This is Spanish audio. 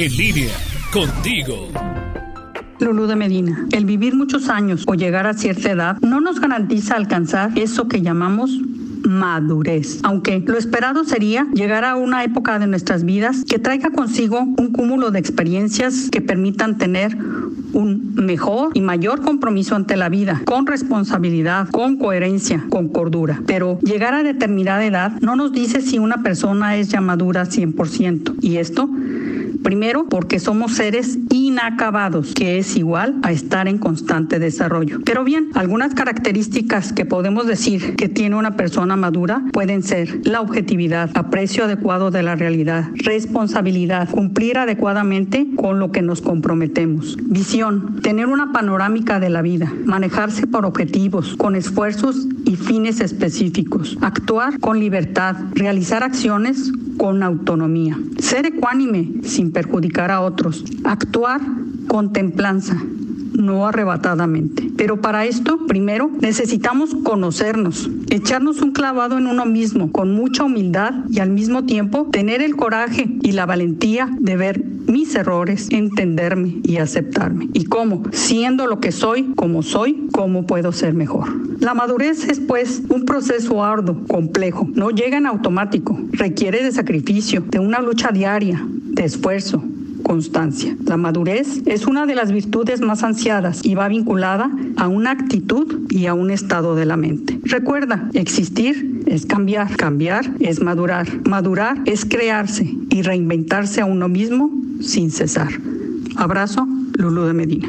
En contigo. Lulú de Medina. El vivir muchos años o llegar a cierta edad no nos garantiza alcanzar eso que llamamos madurez. Aunque lo esperado sería llegar a una época de nuestras vidas que traiga consigo un cúmulo de experiencias que permitan tener un mejor y mayor compromiso ante la vida, con responsabilidad, con coherencia, con cordura. Pero llegar a determinada edad no nos dice si una persona es ya madura 100%. Y esto Primero, porque somos seres inacabados, que es igual a estar en constante desarrollo. Pero bien, algunas características que podemos decir que tiene una persona madura pueden ser la objetividad, aprecio adecuado de la realidad, responsabilidad, cumplir adecuadamente con lo que nos comprometemos, visión, tener una panorámica de la vida, manejarse por objetivos, con esfuerzos y fines específicos, actuar con libertad, realizar acciones con autonomía, ser ecuánime sin perjudicar a otros, actuar con templanza, no arrebatadamente. Pero para esto, primero, necesitamos conocernos, echarnos un clavado en uno mismo con mucha humildad y al mismo tiempo tener el coraje y la valentía de ver mis errores, entenderme y aceptarme. Y cómo, siendo lo que soy, como soy, cómo puedo ser mejor. La madurez es pues un proceso arduo, complejo, no llega en automático, requiere de sacrificio, de una lucha diaria, de esfuerzo, constancia. La madurez es una de las virtudes más ansiadas y va vinculada a una actitud y a un estado de la mente. Recuerda, existir es cambiar, cambiar es madurar, madurar es crearse y reinventarse a uno mismo sin cesar. Abrazo, Lulu de Medina.